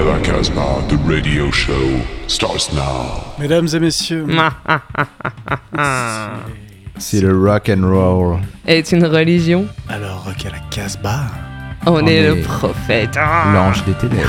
Casbah, the radio show starts now. Mesdames et messieurs, C'est le rock and roll. Est une religion. alors Rock à la Casbah. On, On est, est le prophète. Ah. L'ange des ténèbres.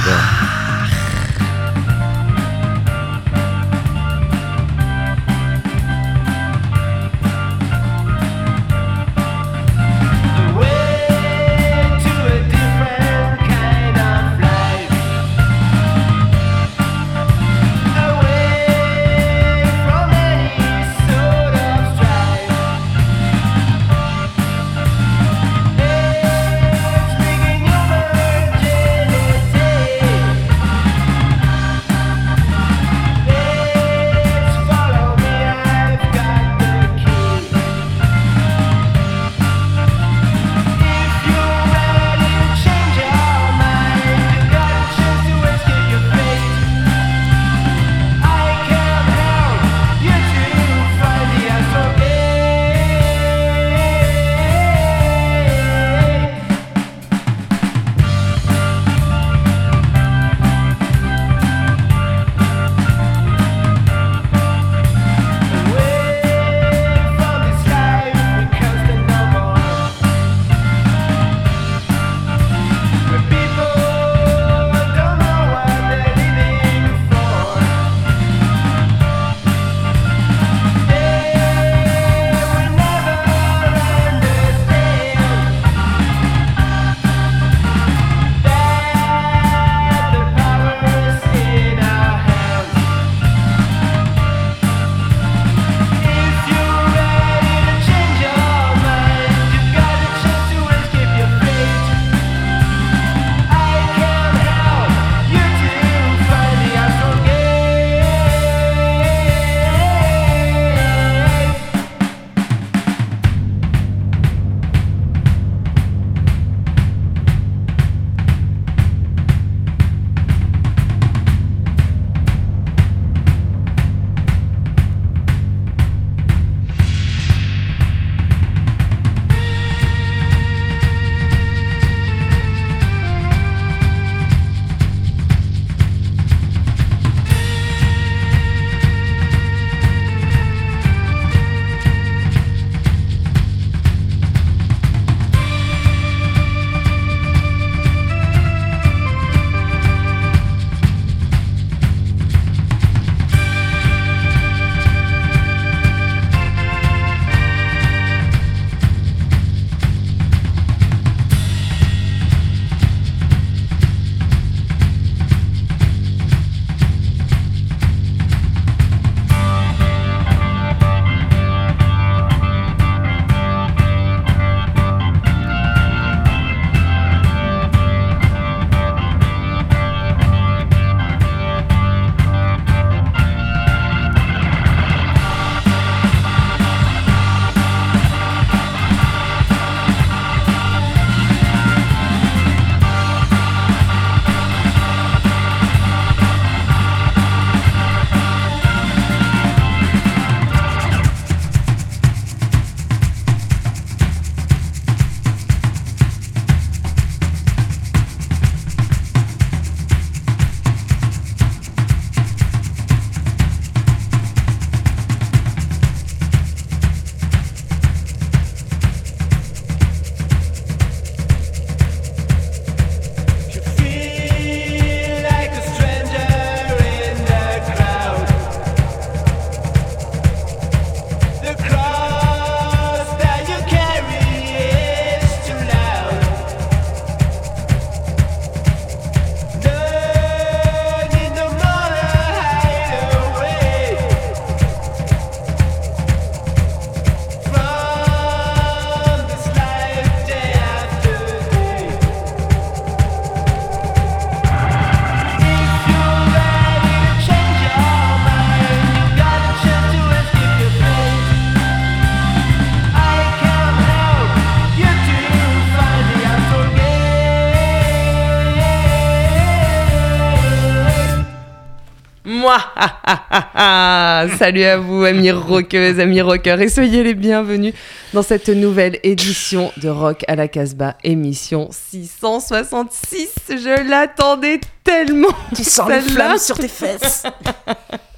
Salut à vous, amis rockeuses, amis rockeurs, et soyez les bienvenus dans cette nouvelle édition de Rock à la Casbah, émission 666. Je l'attendais tellement. Tu sens les flammes sur tes fesses.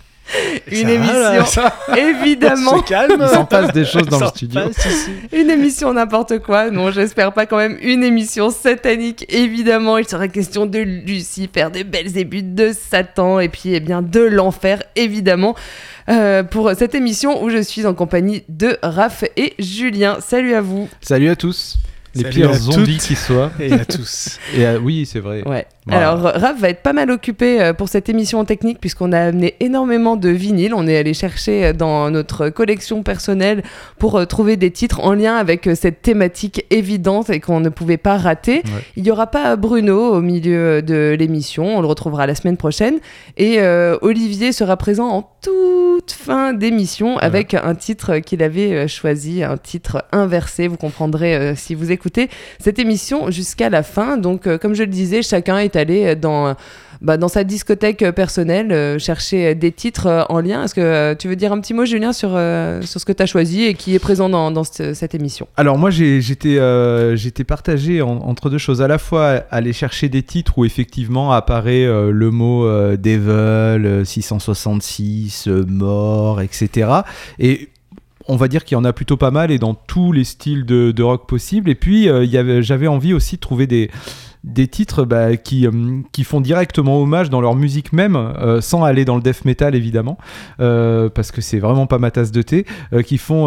Une Ça va, là, émission, ça- évidemment. Calme. Il s'en passe des choses dans le studio. Une émission n'importe quoi. Non, j'espère pas quand même une émission satanique. Évidemment, il sera question de Lucifer, de Belzébuth, de Satan et puis eh bien de l'enfer, évidemment. euh, pour cette émission où je suis en compagnie de Raph et Julien. Salut à vous. Salut à tous. Les Salut pires à zombies qui soient. Et à tous. Et euh, oui, c'est vrai. Ouais. Voilà. Alors, Raph va être pas mal occupé euh, pour cette émission technique puisqu'on a amené énormément de vinyles. On est allé chercher euh, dans notre collection personnelle pour euh, trouver des titres en lien avec cette thématique évidente et qu'on ne pouvait pas rater. Ouais. Il n'y aura pas Bruno au milieu de l'émission. On le retrouvera la semaine prochaine. Et euh, Olivier sera présent en toute fin d'émission avec un titre qu'il avait choisi, un titre inversé. Vous comprendrez euh, si vous écoutez cette émission jusqu'à la fin. Donc, euh, comme je le disais, chacun est allé dans, euh, bah, dans sa discothèque euh, personnelle euh, chercher des titres euh, en lien. Est-ce que euh, tu veux dire un petit mot, Julien, sur, euh, sur ce que tu as choisi et qui est présent dans, dans ce- cette émission? Alors moi j'étais euh, partagé en- entre deux choses. À la fois aller chercher des titres où effectivement apparaît euh, le mot euh, Devil, euh, 666, euh, mort, etc. Et on va dire qu'il y en a plutôt pas mal et dans tous les styles de, rock possibles. Et puis euh, j'avais envie aussi de trouver des des titres bah, qui, euh, qui font directement hommage dans leur musique même, euh, sans aller dans le death metal évidemment, euh, parce que c'est vraiment pas ma tasse de thé, qui font,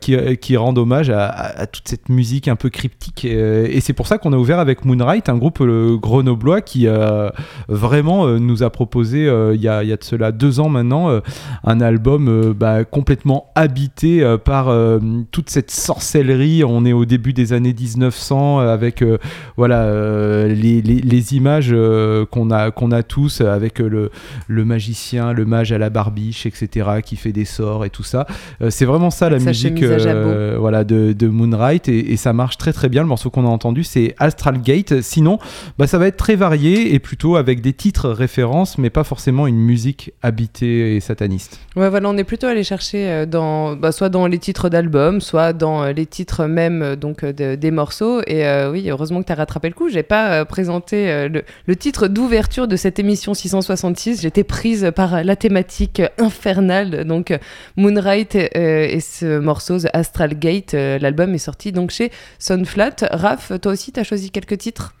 qui, qui rendent hommage à, toute cette musique un peu cryptique. et c'est pour ça qu'on a ouvert avec Moonlight, un groupe grenoblois qui vraiment nous a proposé il y, a, y a de cela deux ans maintenant un album bah, complètement habité par toute cette sorcellerie. On est au début des années 1900 euh, avec voilà euh, les, les- les images euh, qu'on a qu'on a tous avec le, le magicien, le mage à la barbiche, etc. qui fait des sorts et tout ça. Euh, c'est vraiment ça la musique voilà de, de Moonlight et, et ça marche très très bien. Le morceau qu'on a entendu c'est Astral Gate. Sinon, bah, ça va être très varié et plutôt avec des titres références, mais pas forcément une musique habitée et sataniste. Ouais, voilà, on est plutôt allé chercher dans, bah, soit dans les titres d'albums, soit dans les titres même donc de- des morceaux. Et oui, heureusement que tu as rattrapé le coup. J'ai pas euh, présenté euh, le, titre d'ouverture de cette émission 666. J'étais prise par la thématique infernale. Donc Moonlight euh, et ce morceau The Astral Gate. L'album est sorti donc chez Sunflat. Raph, toi aussi, tu as choisi quelques titres?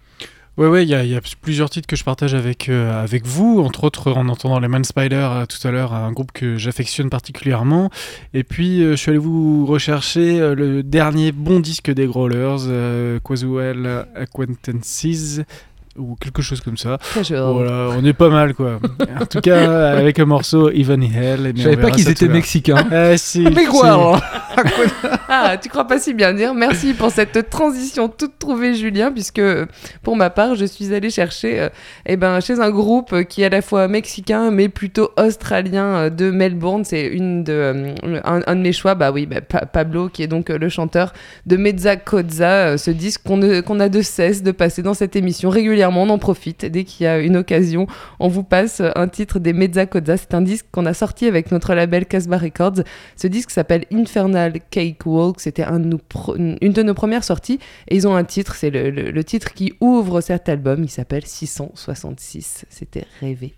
Ouais, ouais, il y, a- il y a plusieurs titres que je partage avec, euh, avec vous, entre autres en entendant les Man Spider euh, tout à l'heure, un groupe que j'affectionne particulièrement. Et puis, euh, je suis allé vous rechercher euh, le dernier bon disque des Growlers, euh, Quasuel Acquaintances, ou quelque chose comme ça. Voilà, on est pas mal quoi. en tout cas, avec un morceau Even in Hell. Je savais pas qu'ils étaient mexicains. Ah, si, Mais quoi si. Ah, tu crois pas si bien dire. Merci pour cette transition toute trouvée, Julien, puisque pour ma part, je suis allée chercher euh, eh ben, chez un groupe qui est à la fois mexicain, mais plutôt australien euh, de Melbourne. C'est une de, euh, un, de mes choix, bah oui, bah, Pa- Pablo, qui est donc le chanteur de Mezza Cozza, ce disque qu'on a de cesse de passer dans cette émission régulièrement. On en profite dès qu'il y a une occasion. On vous passe un titre des Mezza Cozza. C'est un disque qu'on a sorti avec notre label Casbah Records. Ce disque s'appelle Infernal C'était une de nos premières sorties. Et ils ont un titre, c'est le, le- le titre qui ouvre cet album. Il s'appelle 666. C'était rêvé.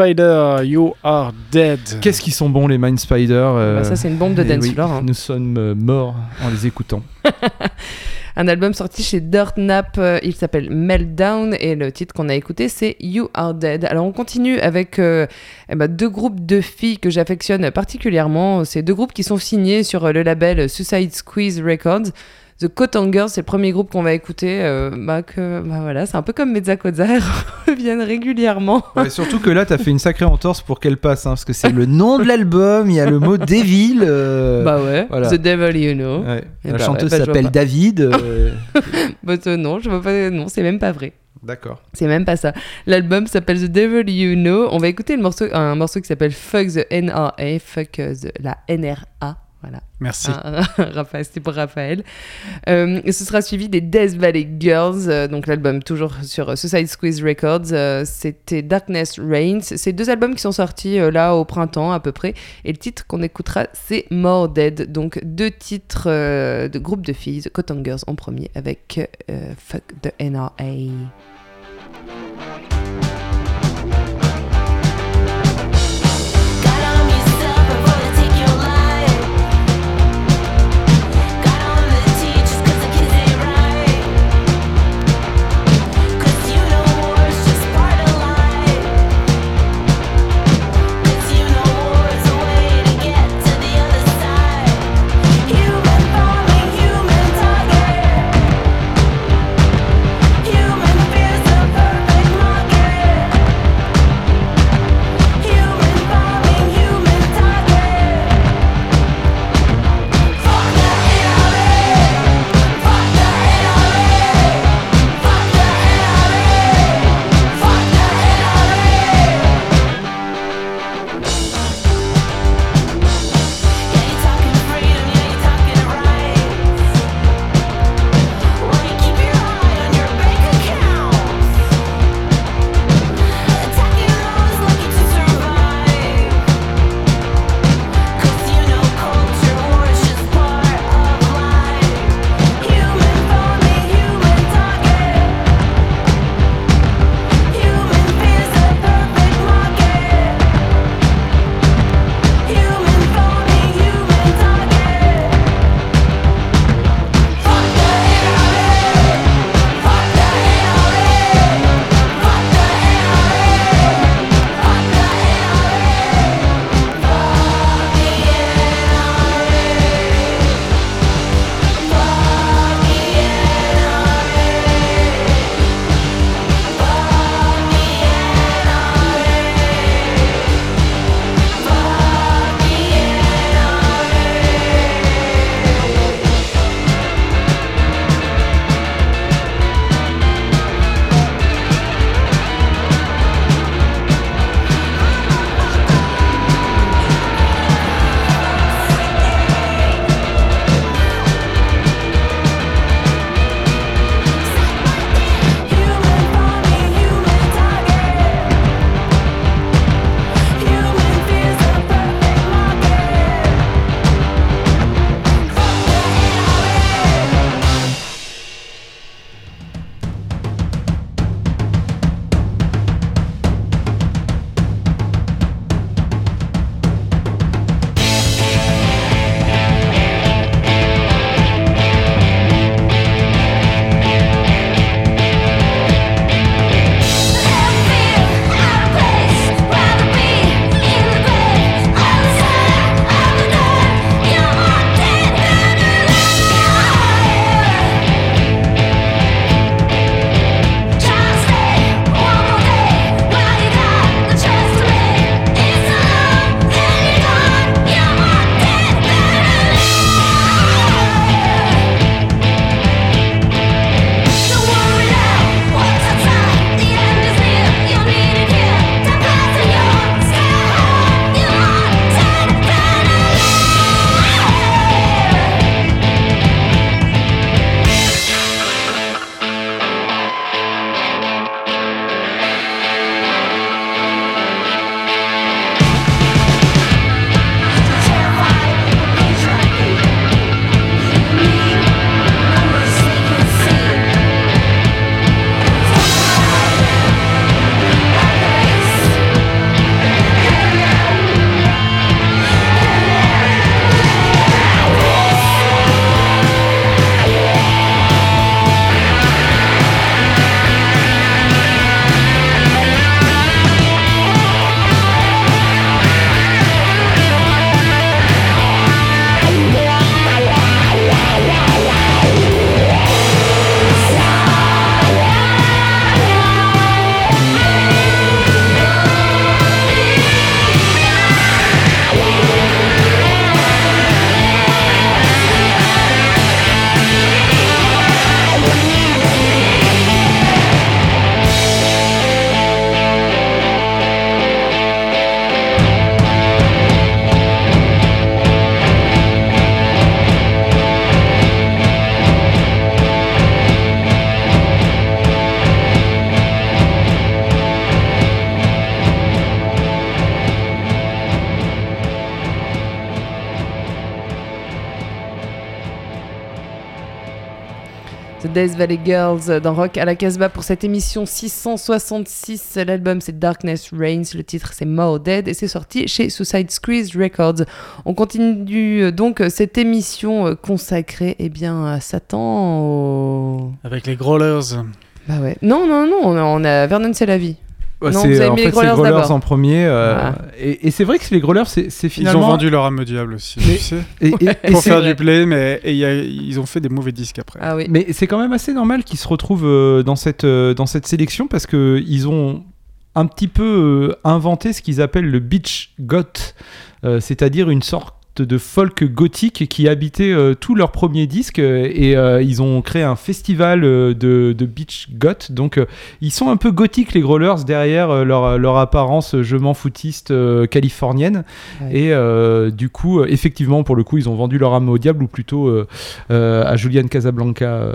Spider, You Are Dead. Qu'est-ce qu'ils sont bons les Mind Spider euh, Bah, ça, c'est une bombe de eh dance oui, floor, hein. Nous sommes euh, morts en les écoutant. Un album sorti chez Dirt Nap, euh, il s'appelle Meltdown et le titre qu'on a écouté c'est You Are Dead. Alors on continue avec euh, eh ben, deux groupes de filles que j'affectionne particulièrement. C'est deux groupes qui sont signés sur euh, le label Suicide Squeeze Records. The Cotton Girls, c'est le premier groupe qu'on va écouter. euh, bah, que, bah voilà, c'est un peu comme Mezzakoza, elles reviennent régulièrement. Ouais, surtout que là, t'as fait une sacrée entorse pour qu'elle passe, hein, parce que c'est le nom de l'album, il y a le mot Devil. euh, bah ouais, voilà. The Devil You Know. ouais. La bah chanteuse ouais, bah, s'appelle. David. euh, Bah, euh, non, je vois pas. Non, c'est même pas vrai. D'accord. C'est même pas ça. L'album s'appelle The Devil You Know. On va écouter le morceau, un morceau qui s'appelle Fuck the NRA, Fuck the- la NRA. Voilà. Merci. Ah, Raphaël, c'était pour Raphaël. Euh, ce sera suivi des Death Valley Girls, euh, donc l'album toujours sur euh, Suicide Squeeze Records. euh, C'était Darkness Reigns. C'est deux albums qui sont sortis là au printemps à peu près. Et le titre qu'on écoutera, c'est More Dead. Donc deux titres de groupe de filles, Cotton Girls en premier avec Fuck the NRA. The Death Valley Girls dans Rock à la Casbah pour cette émission 666. L'album c'est Darkness Reigns, le titre c'est More Dead et c'est sorti chez Suicide Squeeze Records. On continue euh, donc cette émission euh, consacrée eh bien, à Satan. au- Avec les Growlers. Bah ouais. Non, non, non, on a, on a Vernon c'est la vie. Ouais, Non, c'est- vous avez en mis fait, les c'est Growlers en premier. euh, Voilà. et et c'est vrai que les Growlers, c'est c'est Ils finalement. ont vendu leur âme au diable aussi, Mais- tu sais. et- et- et Pour faire vrai. du play, mais et il y a- ils ont fait des mauvais disques après. Ah oui. Mais c'est quand même assez normal qu'ils se retrouvent euh, dans, cette, euh, dans cette sélection parce qu'ils ont un petit peu euh, inventé ce qu'ils appellent le beach goth, euh, c'est-à-dire une sorte de folk gothique qui habitait euh, tous leurs premiers disques euh, et euh, ils ont créé un festival de, de beach goth. Donc euh, ils sont un peu gothiques les growlers derrière euh, leur, leur apparence je m'en foutiste euh, californienne. Ouais. et euh, du coup effectivement pour le coup ils ont vendu leur âme au diable ou plutôt euh, euh, à Julian Casablanca euh,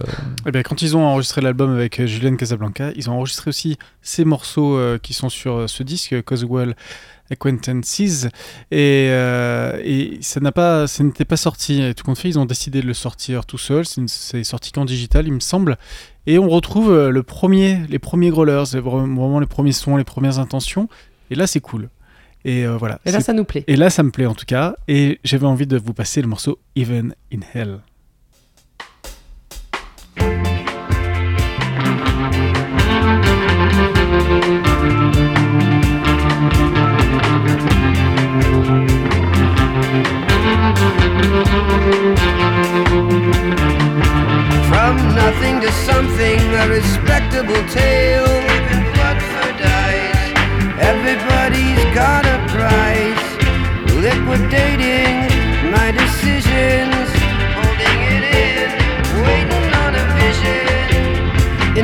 Eh bien, quand ils ont enregistré l'album avec Julian Casablanca, ils ont enregistré aussi ces morceaux euh, qui sont sur ce disque, Coswell Acquaintances, et, euh, et ça n'a pas, ça n'était pas sorti. Et tout compte fait, ils ont décidé de le sortir tout seul. C'est sorti qu'en digital, il me semble. Et on retrouve euh, le premier, les premiers growlers, vraiment les premiers sons, les premières intentions. Et là, c'est cool. Et euh, voilà. Et là, ça nous plaît. et là, ça me plaît en tout cas. Et j'avais envie de vous passer le morceau Even in Hell. something a respectable tale. Even Bloodford dies. Everybody's got a price. Liquidating my decisions. Holding it in. Waiting on a vision.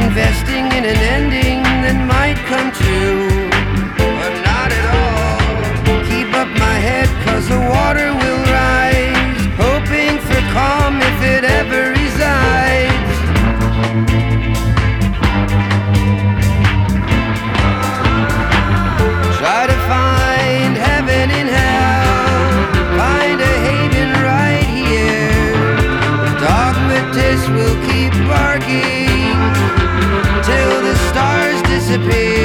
Investing in an ending that might come true. Or not at all. Keep up my head, cause the water will. disappear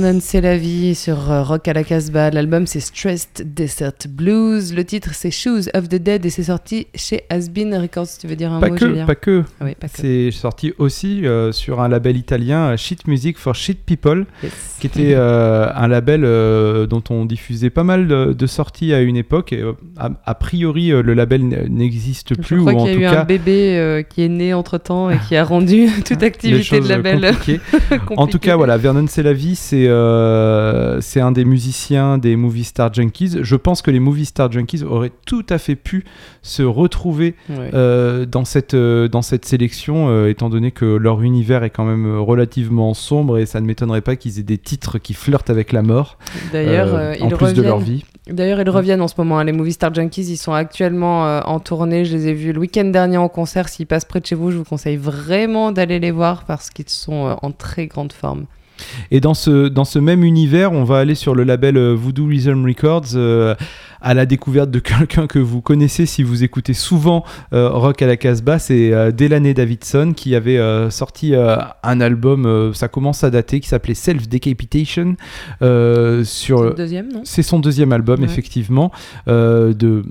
Vernon, c'est la vie sur euh, Rock à la Casbah. L'album c'est Stressed Desert Blues. Le titre c'est Shoes of the Dead et c'est sorti chez Asbin Records. Tu veux dire un Pas mot, que, Julien pas que. Ah Oui, pas que. C'est sorti aussi euh, sur un label italien, euh, Shit Music for Shit People, Yes. qui était euh, un label euh, dont on diffusait pas mal de, de sorties à une époque. Et, a, a priori, le label n'existe Je plus, crois ou en qu'il y a eu cas, un bébé qui est né entre temps et qui a rendu toute activité de label compliquées. En tout compliquée. cas, voilà, Vernon C'est la vie, c'est euh, c'est un des musiciens des Movie Star Junkies. Je pense que les Movie Star Junkies auraient tout à fait pu se retrouver Ouais. euh, dans, cette, euh, dans cette sélection, étant donné que leur univers est quand même relativement sombre et ça ne m'étonnerait pas qu'ils aient des titres qui flirtent avec la mort, D'ailleurs, euh, en ils plus de leur reviennent- vie. D'ailleurs, ils reviennent en ce moment. hein. Les Movie Star Junkies, ils sont actuellement euh, en tournée. Je les ai vus le week-end dernier en concert. S'ils passent près de chez vous, je vous conseille vraiment d'aller les voir parce qu'ils sont euh, en très grande forme. Et dans ce, même univers, on va aller sur le label euh, Voodoo Rhythm Records euh, à la découverte de quelqu'un que vous connaissez si vous écoutez souvent euh, Rock à la Casbah. C'est euh, Delaney Davidson qui avait euh, sorti un album, ça commence à dater, qui s'appelait Self Decapitation. sur C'est le deuxième, non? C'est son deuxième album, Ouais. effectivement. De,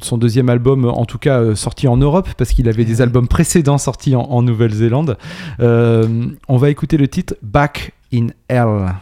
son deuxième album, en tout cas, sorti en Europe, parce qu'il avait des albums précédents sortis en, en Nouvelle-Zélande. On va écouter le titre Back in Hell.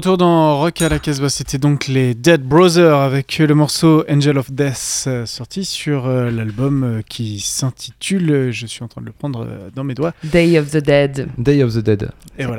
Retour dans Rock à la Casbah, c'était donc les Dead Brothers avec le morceau Angel of Death euh, sorti sur euh, l'album euh, qui s'intitule, je suis en train de le prendre dans mes doigts, Day of the Dead. Day of the Dead.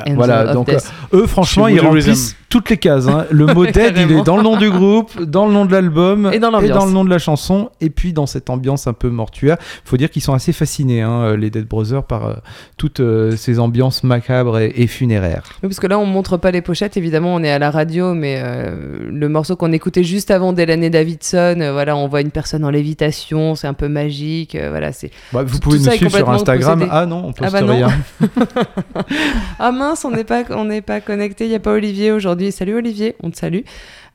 Et voilà. Donc, Death. Eux, franchement, ils remplissent toutes les cases. hein. Le mot dead, il est dans le nom du groupe, dans le nom de l'album Et dans l'ambiance. le nom de la chanson, et puis dans cette ambiance un peu mortuaire. faut dire qu'ils sont assez fascinés, hein, euh, les Dead Brothers, par euh, toutes euh, ces ambiances macabres et, et funéraires. Oui, parce que là, on montre pas les pochettes. Évidemment, on est à la radio, mais euh, le morceau qu'on écoutait juste avant Delaney Davidson, euh, voilà, on voit une personne en lévitation, c'est un peu magique. euh, voilà, c'est. Bah, vous Tout- pouvez tout nous suivre sur Instagram. possédé. Ah non, on poste Ah bah non. rien. Ah mince, on n'est pas, on n'est pas connecté. Il y a pas Olivier aujourd'hui. Salut Olivier, on te salue.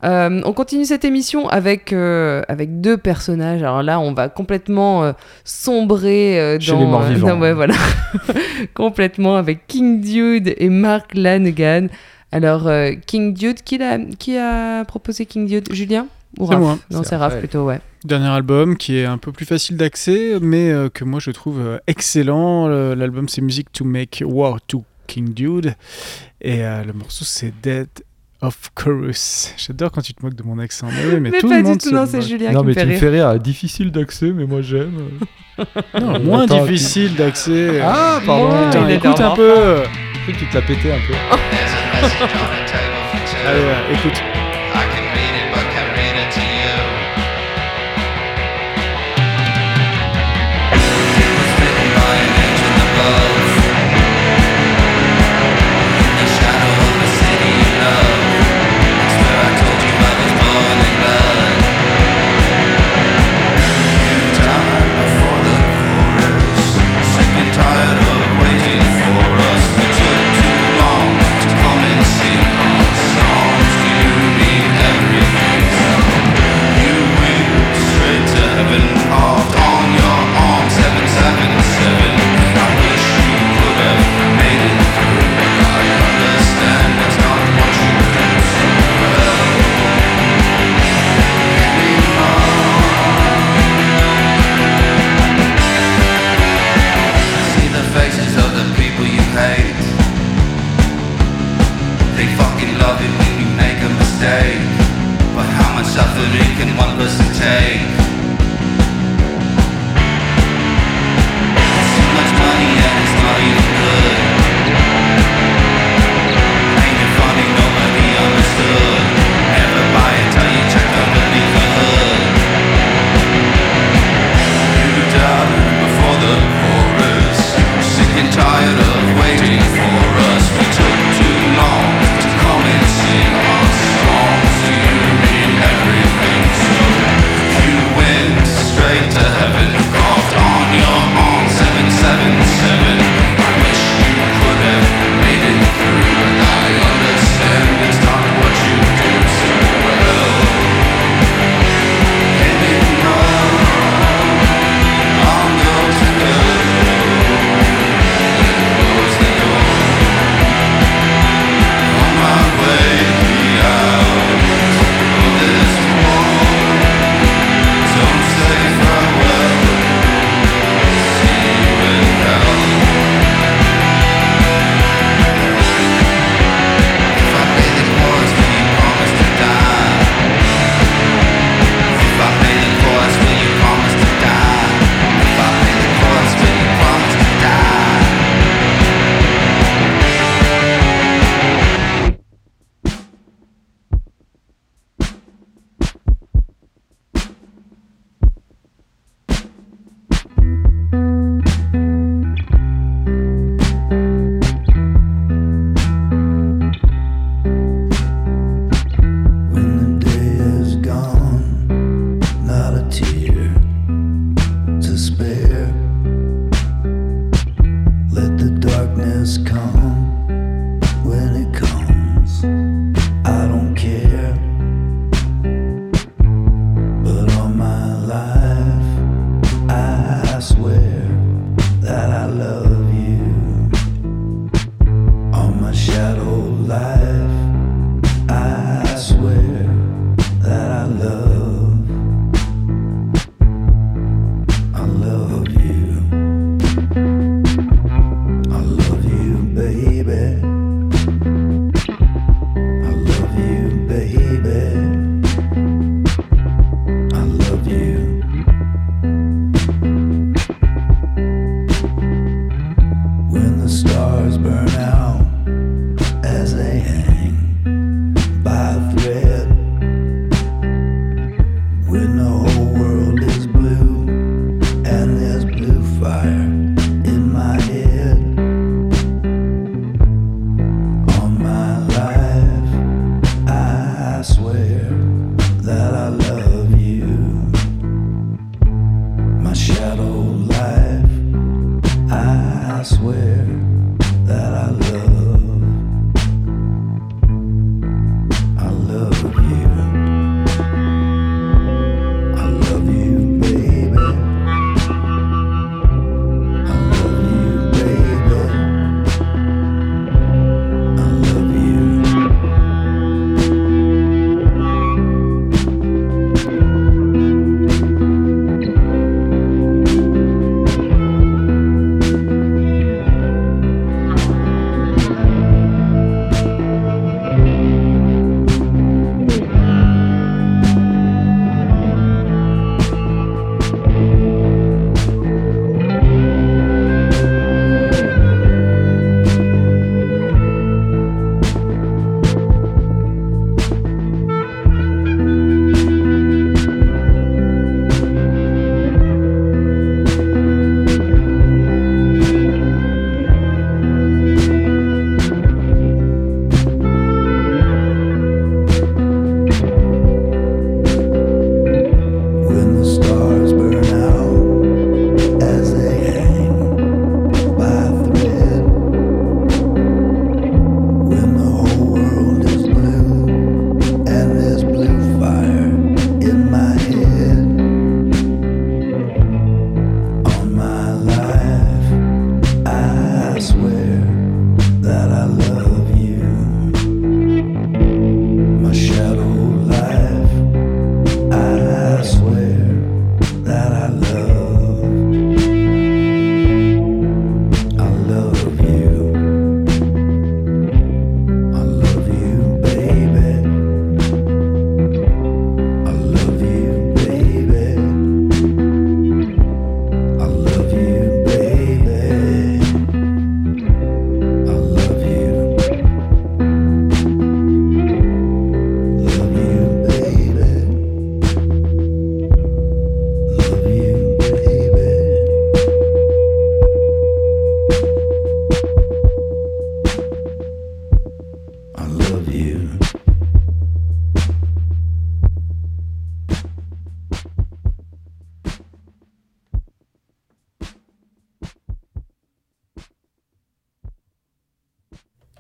Euh, on continue cette émission avec euh, avec deux personnages. Alors là, on va complètement euh, sombrer euh, Chez dans les morts vivants. non, ouais, voilà, complètement avec King Dude et Mark Lanegan. Alors euh, King Dude, qui a qui a proposé King Dude, Julien ou C'est Raph? moi. Non, C'est Raph plutôt, ouais. Dernier album qui est un peu plus facile d'accès, mais euh, que moi je trouve euh, excellent. Le- L'album c'est Music to Make War to King Dude, et euh, le morceau c'est Dead of Chorus. J'adore quand tu te moques de mon accent. Mais, oui, mais, Mais tout pas le du monde tout, se non, c'est moque. Julien non, qui me mais fait tu me fais rire. Difficile d'accès, mais moi j'aime. Non, moins Attends, difficile d'accès. Ah, pardon. Putain, est écoute un peu. Que tu te l'as pété un peu. Allez, ouais, écoute.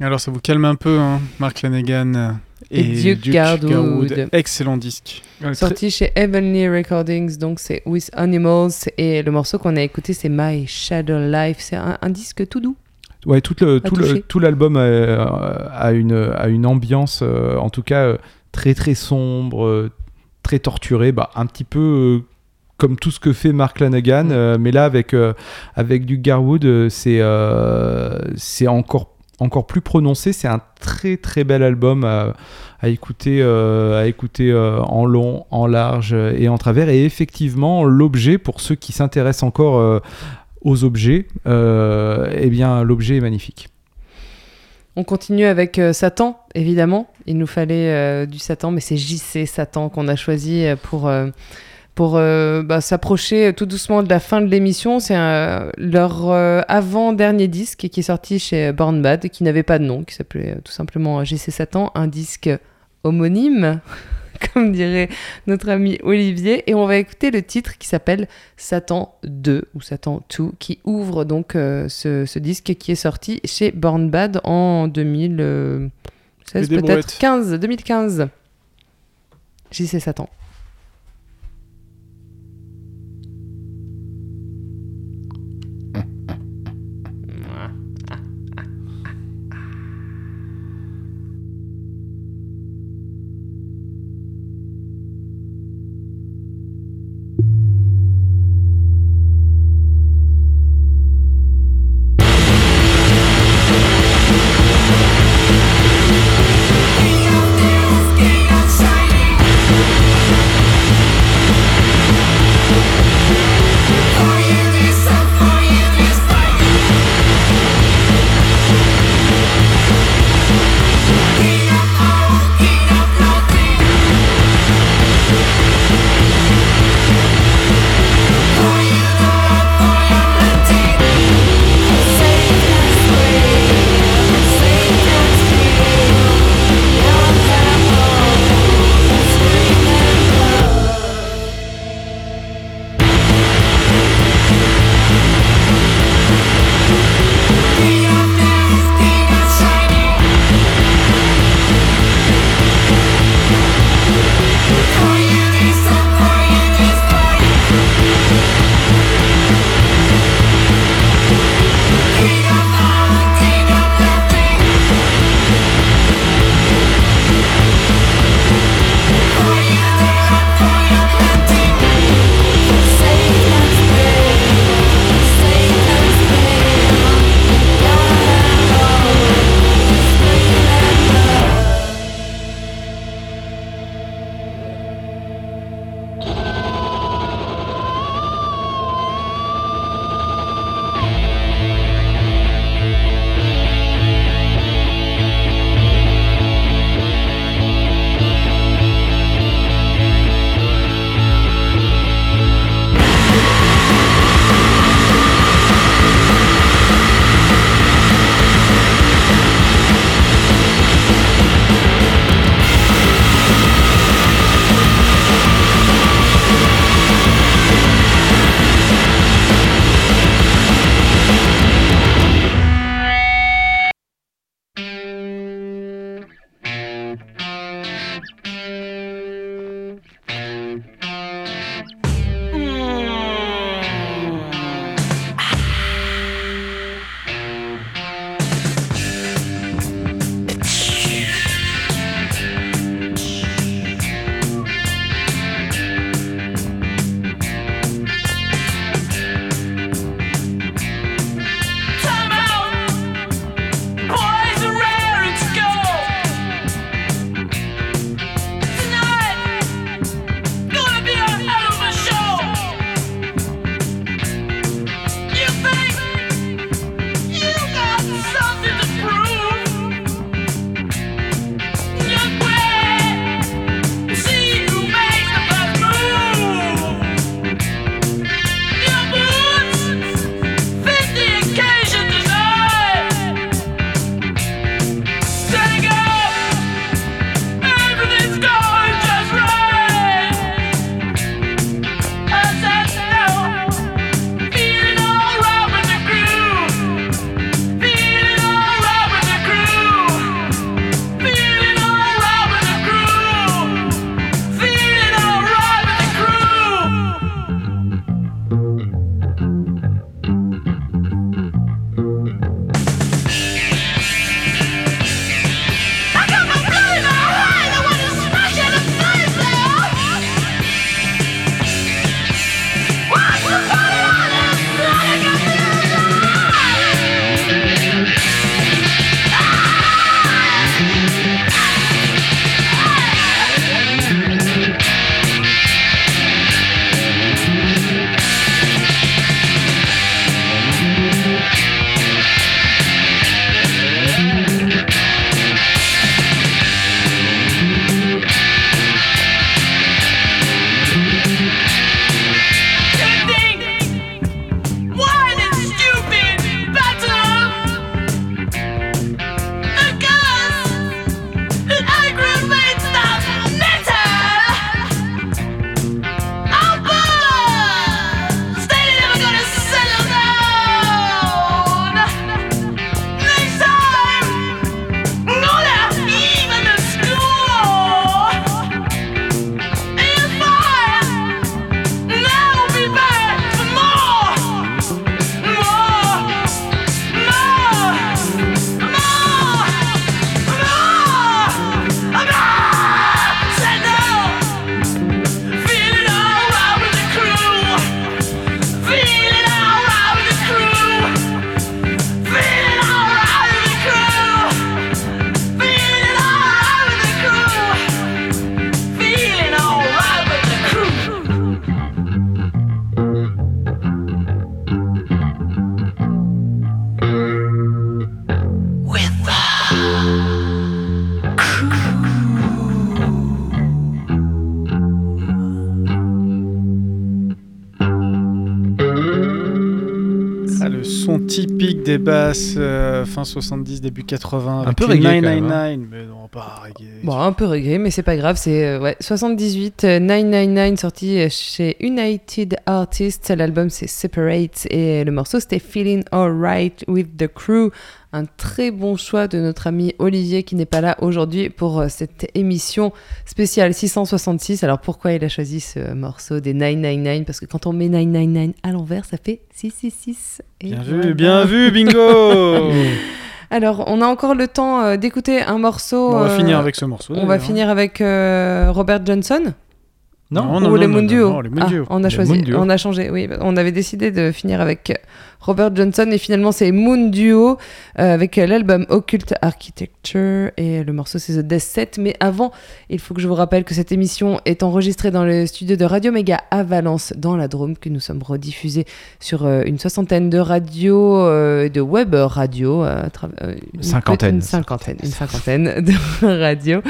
Alors ça vous calme un peu, hein, Mark Lanegan euh, Et Duke Garwood. Excellent disque. Ouais, très- Sorti chez Heavenly Recordings, donc c'est With Animals. Et le morceau qu'on a écouté, c'est My Shadow Life. C'est un, un disque tout doux. Ouais, tout le À tout le toucher. tout l'album a une a une ambiance euh, en tout cas euh, très très sombre, très torturée, bah un petit peu euh, comme tout ce que fait Mark Lanegan, euh, mais là avec euh, avec du Garwood, c'est euh, c'est encore encore plus prononcé. C'est un très très bel album à, écouter euh, à écouter euh, en long, en large euh, et en travers. Et effectivement, l'objet pour ceux qui s'intéressent encore euh, aux objets, euh, eh bien l'objet est magnifique. On continue avec euh, Satan, évidemment. Il nous fallait euh, du Satan, mais c'est JC Satan qu'on a choisi euh, pour, euh, pour euh, bah, s'approcher tout doucement de la fin de l'émission. C'est euh, leur euh, avant-dernier disque qui est sorti chez Born Bad, qui n'avait pas de nom, qui s'appelait euh, tout simplement JC Satan, un disque homonyme, comme dirait notre ami Olivier. Et on va écouter le titre qui s'appelle Satan 2 ou Satan 2, qui ouvre donc euh, ce, ce disque qui est sorti chez Born Bad en 2016 Les peut-être débrouettes. 15, 2015. JC Satan. Basses euh, fin 70, début 80. avec peu les reggae, quand même, 999, mais non, pas reggae. Bon, un peu regret, mais c'est pas grave. C'est euh, ouais, 78, euh, 999 sorti euh, chez United Artists. L'album c'est Separate et le morceau c'était Feeling Alright with the Crew. Un très bon choix de notre ami Olivier qui n'est pas là aujourd'hui pour euh, cette émission spéciale 666. Alors pourquoi il a choisi ce morceau des 999 Parce que quand on met 999 à l'envers, ça fait 666. Et Bien voilà. vu, bien vu, bingo Alors on a encore le temps euh, d'écouter un morceau. On va euh, finir avec ce morceau. on va finir avec euh, Robert Johnson Non, ou non, les non, Moon non, Duo. non, les Moon Ah, Duo. on a Les choisi, on a changé. Oui, on avait décidé de finir avec Robert Johnson et finalement c'est Moon Duo euh, avec l'album Occult Architecture et le morceau c'est The Death Set. Mais avant, il faut que je vous rappelle que cette émission est enregistrée dans le studio de Radio Méga à Valence dans la Drôme que nous sommes rediffusés sur euh, une soixantaine de radios euh, de web radio à travers- euh, une Cinquantaine. une cinquantaine, une cinquantaine de radios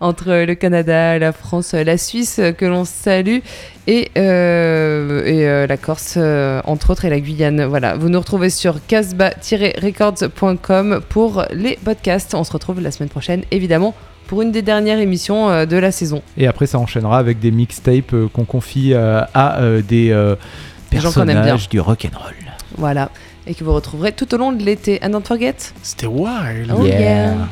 entre le Canada, la France, la Suisse que l'on salue et, euh, et euh, la Corse euh, entre autres et la Guyane. Voilà, vous nous retrouvez sur casba-records.com pour les podcasts. On se retrouve la semaine prochaine évidemment pour une des dernières émissions euh, de la saison. Et après, ça enchaînera avec des mixtapes euh, qu'on confie euh, à euh, des euh, Des gens qu'on aime bien. personnages du rock'n'roll. Voilà, et que vous retrouverez tout au long de l'été. And don't forget. C'était wild. Oh yeah. What